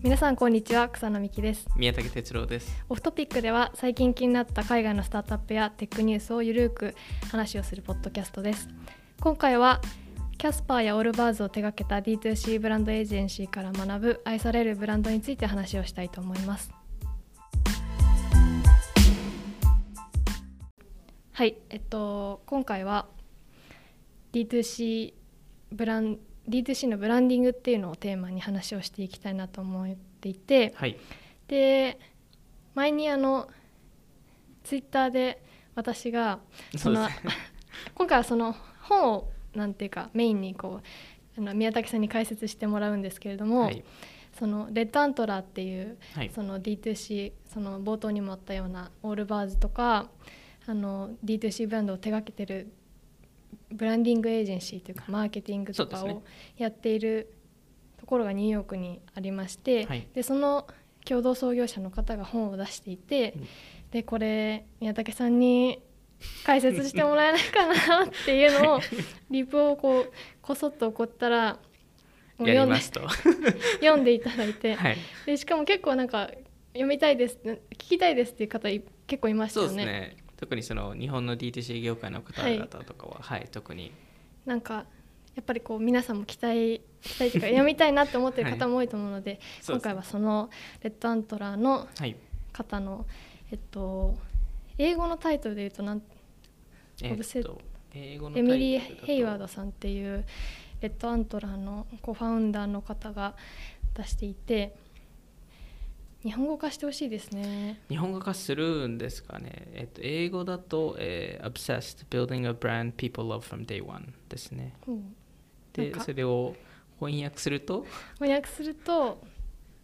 皆さんこんにちは草野美希です。宮武哲郎です。オフトピックでは最近気になった海外のスタートアップやテックニュースをゆるく話をするポッドキャストです。今回はキャスパーやオールバーズを手掛けた D2C ブランドエージェンシーから学ぶ愛されるブランドについて話をしたいと思います。はいえっと今回は D2C ブラン D2C のブランディングっていうのをテーマに話をしていきたいなと思っていて、はい。で前にあのツイッターで私がその 今回はその本をなんていうかメインにこうあの宮武さんに解説してもらうんですけれども、はい。そのレッドアントラーっていうはい。その D2C その冒頭にもあったようなオールバーズとかあの D2C ブランドを手掛けてるブランディングエージェンシーというかマーケティングとかをやっているところがニューヨークにありまして、はい。でその共同創業者の方が本を出していて、うん。でこれ宮武さんに解説してもらえないかなっていうのを リプをこうこそっと送ったらもう読んで読んでいただいて、はい。でしかも結構なんか読みたいです聞きたいですっていう方い結構いましたよね。特にその日本の D2C 業界の方々とかははい、特に。なんかやっぱりこう皆さんも期待期待というか読みたいなって思ってる方も多いと思うので、今そうですね。回はそのレッドアントラーのはい。方のえっと英語のタイトルで言うとなんえっと英語のエミリー・ヘイワードさんっていうレッドアントラーのコファウンダーの方が出していて日本語化してほしいですね。日本語化するんですかね、えっと、英語だと、えー Obsessed Building a Brand People Love from Day One ですね。うん。でそれを翻訳すると、翻訳すると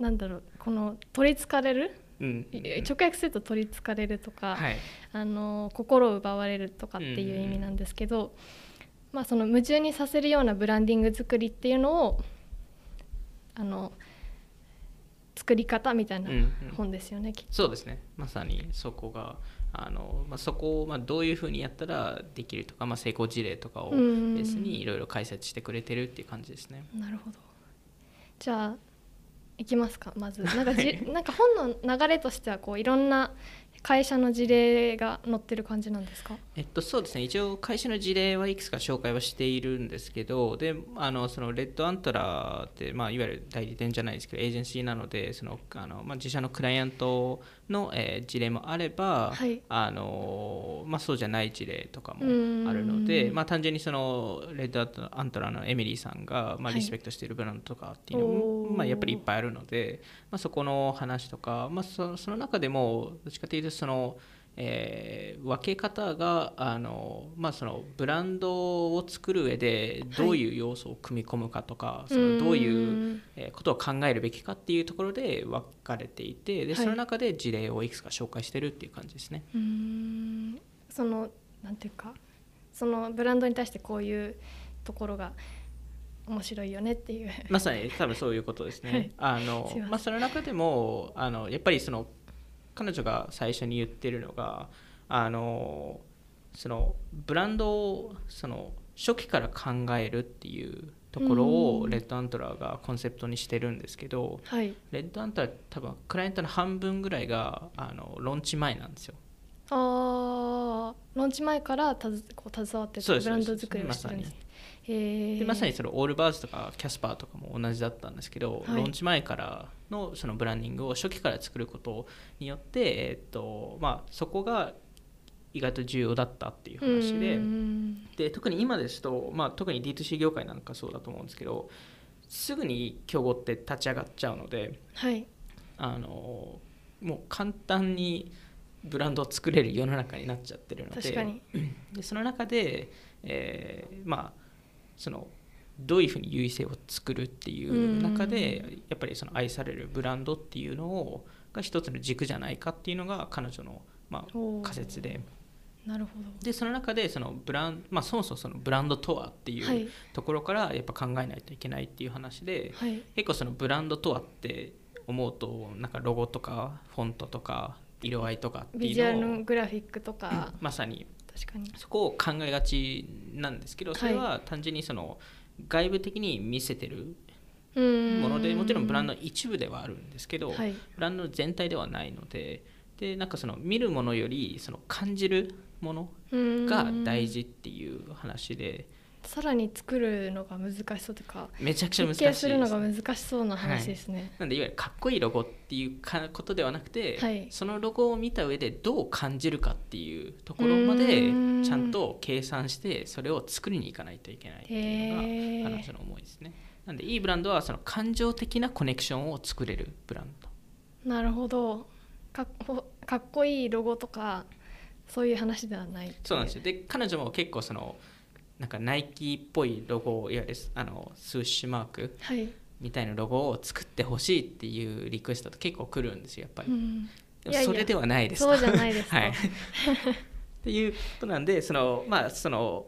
なんだろうこの取りつかれる？うん。い直訳すると取りつかれるとか、はい。あの心を奪われるとかっていう意味なんですけど、まあ、その矛盾にさせるようなブランディング作りっていうのをあの作り方みたいなうんうん。本ですよね、きっと。そうですね。まさにそこがあの、まあ、そこをまあどういうふうにやったらできるとか、まあ、成功事例とかをベうんースにいろいろ解説してくれてるっていう感じですね。なるほど。じゃあいきますかまず。なんかじなんか本の流れとしてはこういろんな会社の事例が載ってる感じなんですか？えっと、そうですね。一応会社の事例はいくつか紹介はしているんですけどであのそのレッドアントラーって、まあ、いわゆる代理店じゃないですけどエージェンシーなのでそのあの、まあ、自社のクライアントの、えー事例もあれば、はい。あのまあ、そうじゃない事例とかもうん。あるので、まあ、単純にそのレッドアントラーのエミリーさんが、まあ、はい。リスペクトしているブランドとかっていうのも、おー。まあ、やっぱりいっぱいあるので、まあ、そこの話とか、まあ、そその中でもどっちかというとその、えー分け方があの、まあ、そのブランドを作る上でどういう要素を組み込むかとか、そのどういうえーことを考えるべきかっていうところで分かれていてではい。その中で事例をいくつか紹介してるっていう感じですね。うーん。そのなんていうかそのブランドに対してこういうところが面白いよねっていう。まさに多分そういうことですね。あのすいません。まあ、その中でもあのやっぱりその彼女が最初に言ってるのがあのそのブランドをその初期から考えるっていうところうん。をレッドアントラーがコンセプトにしてるんですけどはい。レッドアントラー多分クライアントの半分ぐらいがあのローンチ前なんですよ。あーローンチ前からたずこう携わってブランド作りをしてるんですねでまさにそのオールバーズとかキャスパーとかも同じだったんですけど、はい。ローンチ前からのそのブランディングを初期から作ることによって、えっとまあ、そこが意外と重要だったっていう話でで特に今ですと、まあ、特に D2C 業界なんかそうだと思うんですけどすぐに競合って立ち上がっちゃうのではい。あのもう簡単にブランドを作れる世の中になっちゃってるので確かに。でその中で、えーまあそのどういうふうに優位性を作るっていう中でやっぱりその愛されるブランドっていうのをが一つの軸じゃないかっていうのが彼女の、ま仮説で。なるほど。でその中でそのブラン、まあ、そもそもそのブランドとはっていはい。うところからやっぱ考えないといけないっていう話で、はい。結構そのブランドとはって思うとなんかロゴとかフォントとか色合いとかってビジュアルいうのをのグラフィックとか。まさに確かに。そこを考えがちなんですけどそれは単純にその外部的に見せてるものでもちろんブランドの一部ではあるんですけど、はい。ブランド全体ではないのででなんかその見るものよりその感じるものが大事っていう話でさらに作るのが難しそうとかめちゃくちゃ難しい設計ですするのが難しそうな話ですね、なんでいわゆるかっこいいロゴっていうかことではなくて、はい。そのロゴを見た上でどう感じるかっていうところまでちゃんと計算してそれを作りに行かないといけないっていうのが彼女の思いですね。なんでいいブランドはその感情的なコネクションを作れるブランド。なるほど。かっこかっこいいロゴとかそういう話ではないそうなんですよ。で彼女も結構そのなんかナイキっぽいロゴをいわゆるあのスーシュマークはい、みたいなロゴを作ってほしいっていうリクエストと結構来るんですよやっぱり。うん、でいやそれではないです。そうじゃないですか。はい、っていうことなんでそのまあその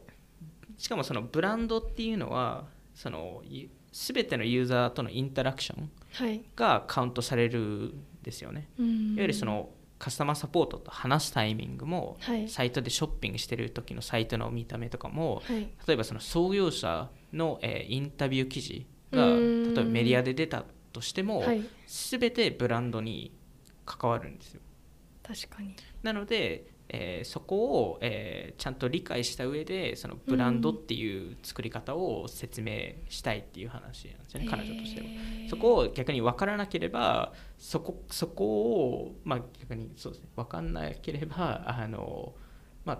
しかもそのブランドっていうのはそのい全てのユーザーとのインタラクションはい、がカウントされるんですよね。うん、いわゆるそのカスタマーサポートと話すタイミングも、はい。サイトでショッピングしてる時のサイトの見た目とかもはい。例えばその創業者の、えーインタビュー記事がう例えばメディアで出たとしても、はい。全てブランドに関わるんですよ。確かに。なので、えーそこを、えーちゃんと理解した上でそのブランドっていう作り方を説明したいっていう話なんですよね、彼女としては。そこを逆に分からなければそこそこを、まあ、逆にそうですね分かんなければあの、まあ、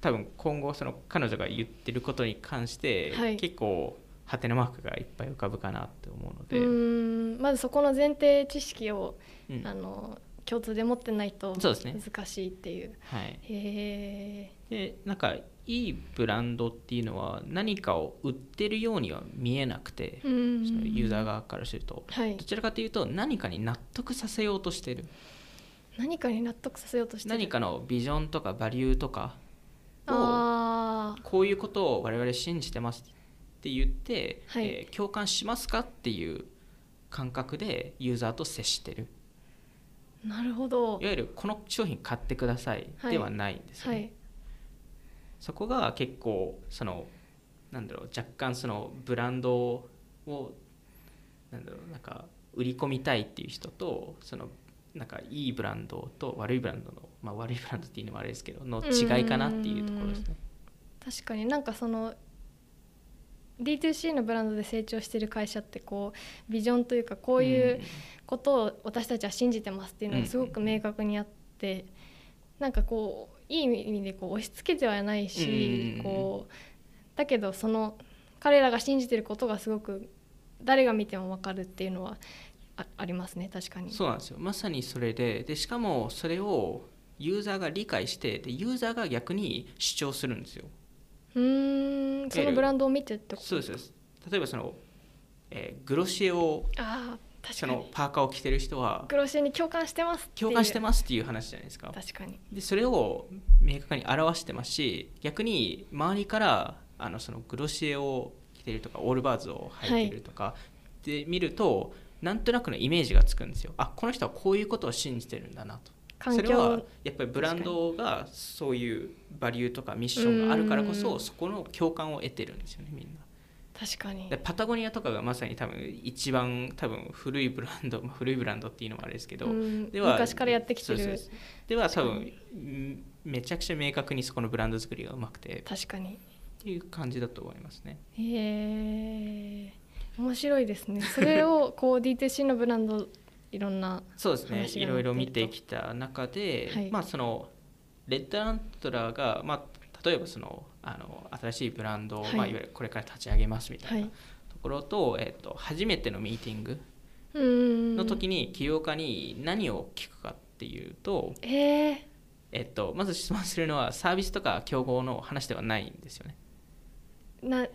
多分今後その彼女が言ってることに関して、はい。結構ハテナマークがいっぱい浮かぶかなって思うので、まずそこの前提知識を、うん。あの共通で持ってないと難しいっていう。はい、へでなんかいいブランドっていうのは何かを売ってるようには見えなくて、えうんそのユーザー側からすると。はい。どちらかというと何かに納得させようとしてる。何かに納得させようとしてる。何かのビジョンとかバリューとかをこういうことを我々信じてますって言って、はい。えー共感しますかっていう感覚でユーザーと接してるなるほど。いわゆるこの商品買ってくださいはいではないんですよね、はい。そこが結構そのなんだろう若干そのブランドをなんだろうなんか売り込みたいっていう人とそのなんかいいブランドと悪いブランドの、まあ、悪いブランドっていうのもあれですけどの違いかなっていうところですね。確かになんかその D2C のブランドで成長してる会社ってこうビジョンというかこういうことを私たちは信じてますっていうのがすごく明確にあってなんかこういい意味でこう押し付けてはないしうんこうだけどその彼らが信じてることがすごく誰が見ても分かるっていうのはあありますね確かに。そうなんですよまさにそれででしかもそれをユーザーが理解してでユーザーが逆に主張するんですよ。うーん。そのブランドを見てってこと？そうですそうです。例えばその、えーグロシエをあそかに。のパーカーを着てる人はグロシエに共感してます共感してますっていう話じゃないですか。確かに。でそれを明確に表してますし逆に周りからあのそのグロシエを着てるとかオールバーズを履いてるとか、で見るとなんとなくのイメージがつくんですよ。あこの人はこういうことを信じてるんだなと。環それは境やっぱりブランドがそういうバリューとかミッションがあるからこうん。そそこの共感を得てるんですよねみんな。確かに。でパタゴニアとかがまさに多分一番多分古いブランド まあ古いブランドっていうのもあれですけど、うん。では昔からやってきてる。では多分うんめちゃくちゃ明確にそこのブランド作りがうまくて。っ確かに。ていう感じだと思いますね。へえ面白いですね。それをこう D2C のブランドいろんなそうですね。いろいろ見てきた中で、はい。まあそのレッドアントラーが、まあ、例えばそのあの新しいブランドを、はい。いまあ、いわゆるこれから立ち上げますみたいなはい。ところと,、えっと初めてのミーティングの時に起業家に何を聞くかっていうと、えー、えっと、まず質問するのはサービスとか競合の話ではないんですよね。な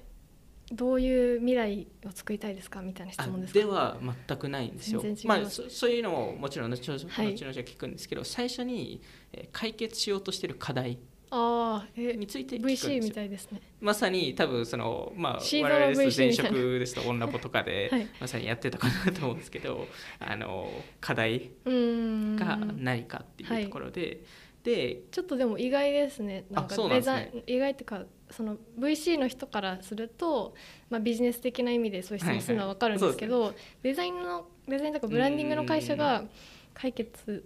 どういう未来を作りたいですかみたいな質あ問ですか？では全くないんですよ。まあ、そそういうのももちろん後々,、はい。後々聞くんですけど最初にえー解決しようとしている課題ああえについて VC みたいですね。まさに多分そのまあ我々ですと前職ですと女ポとかで はい。まさにやってたかなと思うんですけど あの課題が何かっていうところで、でちょっとでも意外ですね。なんあかデザイン意外っていうかその VC の人からすると、まあ、ビジネス的な意味でそういう質問するのは分かるんですけど、はいはデザインのデザインとかブランディングの会社が解決、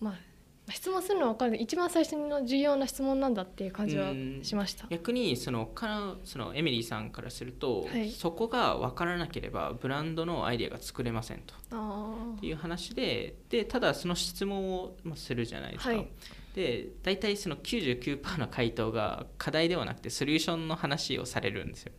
まあ、まあ質問するのは分かる。一番最初の重要な質問なんだっていう感じはしました。逆にそのかそのエミリーさんからすると、はい。そこが分からなければブランドのアイデアが作れませんと。あっていう話ででただその質問をまあするじゃないですか。はいで大体その99%の回答が課題ではなくてソリューションの話をされるんですよ。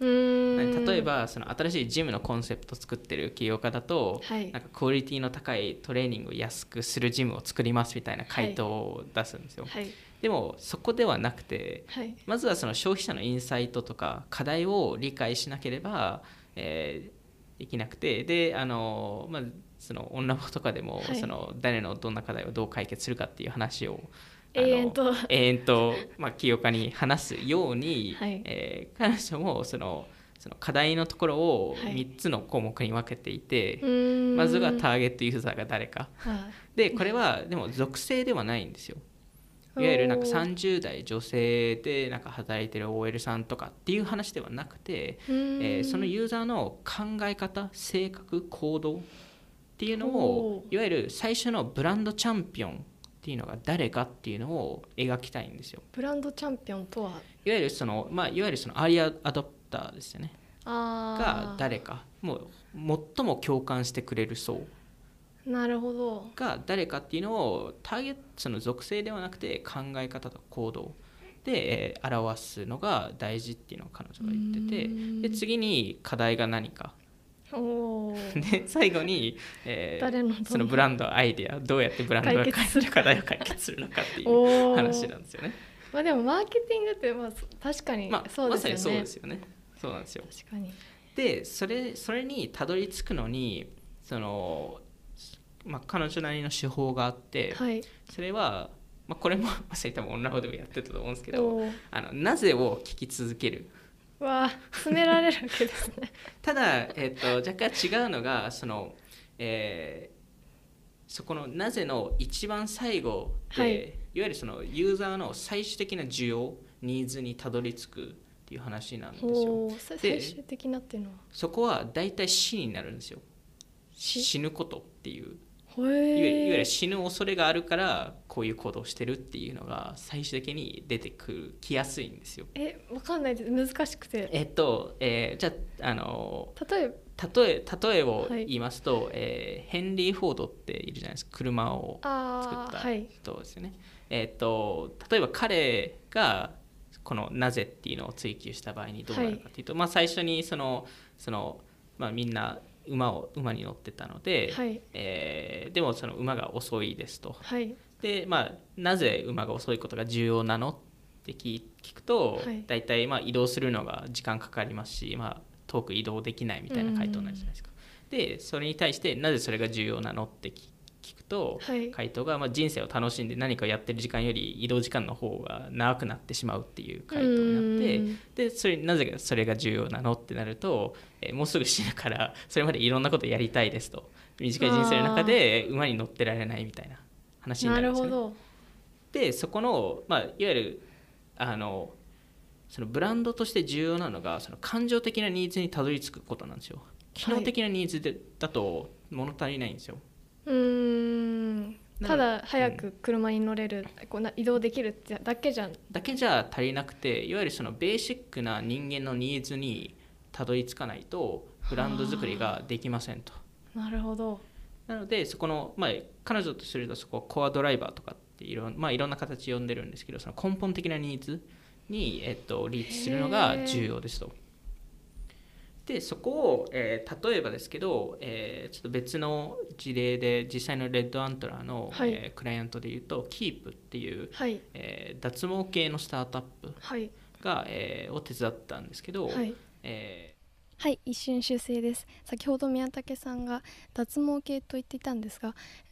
例えばその新しいジムのコンセプトを作ってる起業家だと、はい。なんかクオリティの高いトレーニングを安くするジムを作りますみたいな回答を出すんですよ。はい。でもそこではなくてはい。まずはその消費者のインサイトとか課題を理解しなければ、えーできなくてであの、まあ、そのオンラボとかでも、はい。その誰のどんな課題をどう解決するかっていう話を永遠と。永遠と、まあ、起業家に話すように、はい。えー彼女もそのその課題のところをはい。3つの項目に分けていて、うーん。まずはターゲットユーザーが誰か。はい。でこれはでも属性ではないんですよ。いわゆるなんかおー30代女性でなんか働いてる OL さんとかっていう話ではなくて、えーそのユーザーの考え方性格行動っていうのをいわゆる最初のブランドチャンピオンっていうのが誰かっていうのを描きたいんですよ。ブランドチャンピオンとは？いわゆるそのまあいわゆるそのアーリーアドプターですよね。あが誰か。もう最も共感してくれる層。なるほど。が誰かっていうのをターゲットその属性ではなくて考え方と行動。で、えー表すのが大事っていうのを彼女が言ってて。で次に課題が何かで最後に、えーそのブランドアイデアどうやってブランドが解決するか。課題を解決するのかっていう話なんですよね。まあでもマーケティングってまあそ確かにまあ、そうですよね、まさにそうですよね。そうなんですよ。確かに。でそれそれにたどり着くのにその、まあ、彼女なりの手法があって、はい。それは、まあ、これもまさに多分女の方でもやってたと思うんですけどあのなぜを聞き続けるわあ詰められるわけですね。ただ、えっと若干違うのがその、えーそこのなぜの一番最後で、はい。い、わゆるそのユーザーの最終的な需要ニーズにたどり着くっていう話なんですよ。最終的なっていうのは？そこは大体死になるんですよ。死？死ぬことっていう。へいわゆる死ぬ恐れがあるからこういう行動をしてるっていうのが最終的に出てくるきやすいんですよ。えわかんないです。難しくて。えっと、えーじゃああの例えば。例え例えをはい。言いますと、えーヘンリー・フォードっているじゃないですか。車を作った人ですよね。えっと例えば彼がこの「なぜ」っていうのを追求した場合にどうなるかっていうと、まあ、最初にそのその、まあ、みんな馬を馬に乗ってたので、はいえーでもその馬が遅いですと。はいで、まあ、なぜ馬が遅いことが重要なのって聞聞くと、はい大体まあ移動するのが時間かかりますし、まあ、遠く移動できないみたいな回答になるじゃないですか。でそれに対してなぜそれが重要なのって聞聞くと、はい回答がまあ人生を楽しんで何かをやってる時間より移動時間の方が長くなってしまうっていう回答になってうんでそれなぜそれが重要なのってなると、えーもうすぐ死ぬからそれまでいろんなことやりたいですと短い人生の中で馬に乗ってられないみたいな話にななるんですよね。でそこの、まあ、いわゆるあのそのブランドとして重要なのがその感情的なニーズにたどり着くことなんですよ。機能的なニーズで、だと物足りないんですよ。うーん。なただ早く車に乗れる、こうな移動できるってだけじゃん。だけじゃ足りなくていわゆるそのベーシックな人間のニーズにたどり着かないとブランド作りができませんと。なるほど。なのでそこの、まあ、彼女とするとそこをコアドライバーとかっていろ,、まあ、いろんな形呼んでるんですけどその根本的なニーズに、えっと、リーチするのが重要ですと。でそこを、えー例えばですけど、えーちょっと別の事例で実際のレッドアントラーの、はい。えークライアントでいうと Keep っていう、はい。えー脱毛系のスタートアップはい。が、えーを手伝ったんですけど、はい。えはい一瞬修正です。先ほど宮武さんが脱毛系と言っていたんですが、えっと、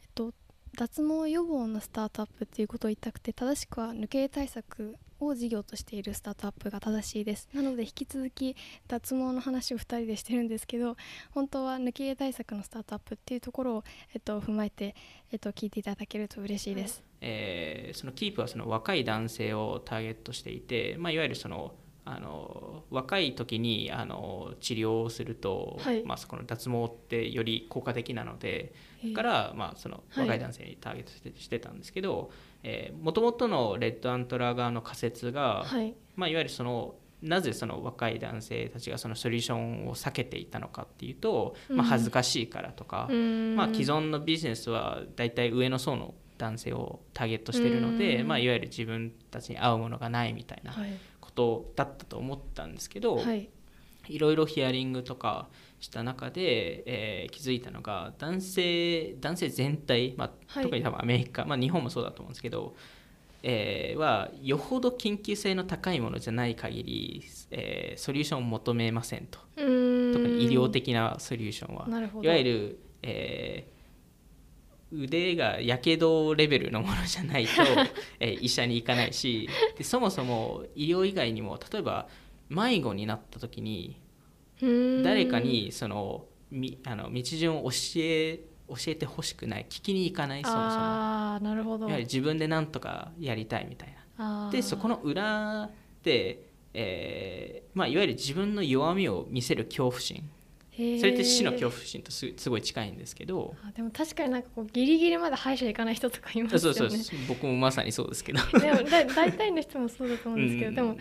脱毛予防のスタートアップっていうことを言いたくて正しくは抜け対策を事業としているスタートアップが正しいです。なので引き続き脱毛の話を2人でしてるんですけど本当は抜け毛対策のスタートアップっていうところを、えっと、踏まえて、えっと、聞いていただけると嬉しいです、えー、そのキープはその若い男性をターゲットしていて、まあ、いわゆるそのあの若い時にあの治療をすると、はい、まあ、そこの脱毛ってより効果的なのでだから、まあ、その若い男性にターゲットして,、してたんですけどもともとのレッドアントラー側の仮説が、はい。まあ、いわゆるそのなぜその若い男性たちがそのソリューションを避けていたのかっていうと、まあ、恥ずかしいからとか、うん、まあ、既存のビジネスは大体上の層の男性をターゲットしてるので、まあ、いわゆる自分たちに合うものがないみたいなことだったと思ったんですけど、はい、いろいろヒアリングとかした中で、えー、気づいたのが男性男性全体、まあ、はい、特に多分アメリカ、まあ、日本もそうだと思うんですけど、えー、はよほど緊急性の高いものじゃない限り、えー、ソリューションを求めませんと。特に医療的なソリューションは。いわゆる、えー腕がやけどレベルのものじゃないと、え医者に行かないしでそもそも医療以外にも例えば迷子になった時に誰かにそのみあの道順を教え教えてほしくない。聞きに行かないそもそも。あなるほど。やはり自分で何とかやりたいみたいな。でそこの裏で、えーまあ、いわゆる自分の弱みを見せる恐怖心それって死の恐怖心とすすごい近いんですけど。あでも確かになんかこうギリギリまで歯医者行かない人とかいますよね。そうそう僕もまさにそうですけど。でもだ大体の人もそうだと思うんですけど、うん、でも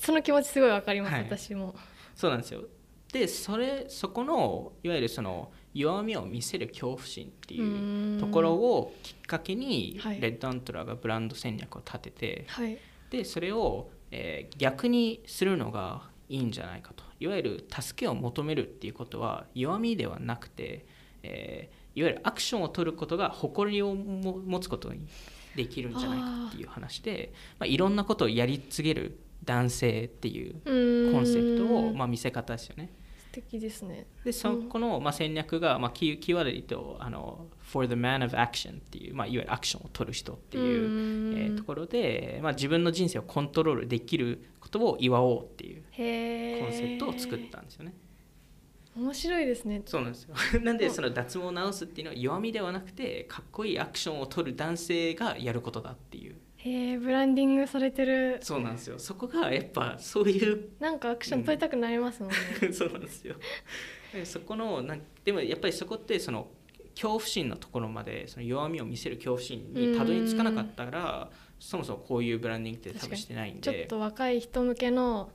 その気持ちすごいわかります、はい、私も。そうなんですよ。でそれそこのいわゆるその弱みを見せる恐怖心っていうところをきっかけにレッドアントラーがブランド戦略を立てて、はい、でそれを、えー、逆にするのがいいんじゃないかといわゆる助けを求めるっていうことは弱みではなくて、えー、いわゆるアクションを取ることが誇りを持つことにできるんじゃないかっていう話でまあ、いろんなことをやり継げる男性っていうコンセプトを、まあ、見せ方ですよね。敵ですね。でそこの、まあ、戦略が、まあ、キーキーワードで言うとあの「for the man of action」っていう、まあ、いわゆるアクションを取る人っていうえー、ところで、まあ、自分の人生をコントロールできることを祝おうっていうコンセプトを作ったんですよね。面白いですね。そうなんですよ。なんでその脱毛を直すっていうのは弱みではなくてかっこいいアクションを取る男性がやることだっていう。へえブランディングされてる。そうなんですよ。そこがやっぱそういうなんかアクション取りたくなりますもんね、うん、そうなんですよ。そこのなんでもやっぱりそこってその恐怖心のところまでその弱みを見せる恐怖心にたどり着かなかったらそもそもこういうブランディングって多分してないんで。ちょっと若い人向けの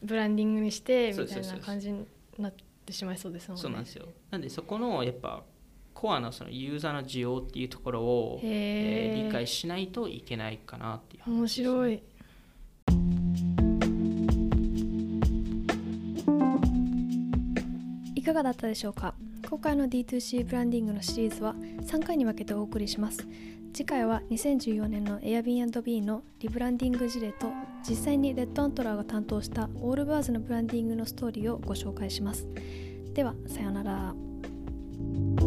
ブランディングにしてみたいな感じになってしまいそうですもんねそうなんですよ。なんでそこのやっぱコアのそのユーザーの需要っていうところを、えー、理解しないといけないかなっていう、ね、面白いいかがだったでしょうか？今回の D2C ブランディングのシリーズは3回に分けてお送りします次回は2014年の Airbnb のリブランディング事例と実際にレッドアントラーが担当したオールバーズのブランディングのストーリーをご紹介します。ではさようなら。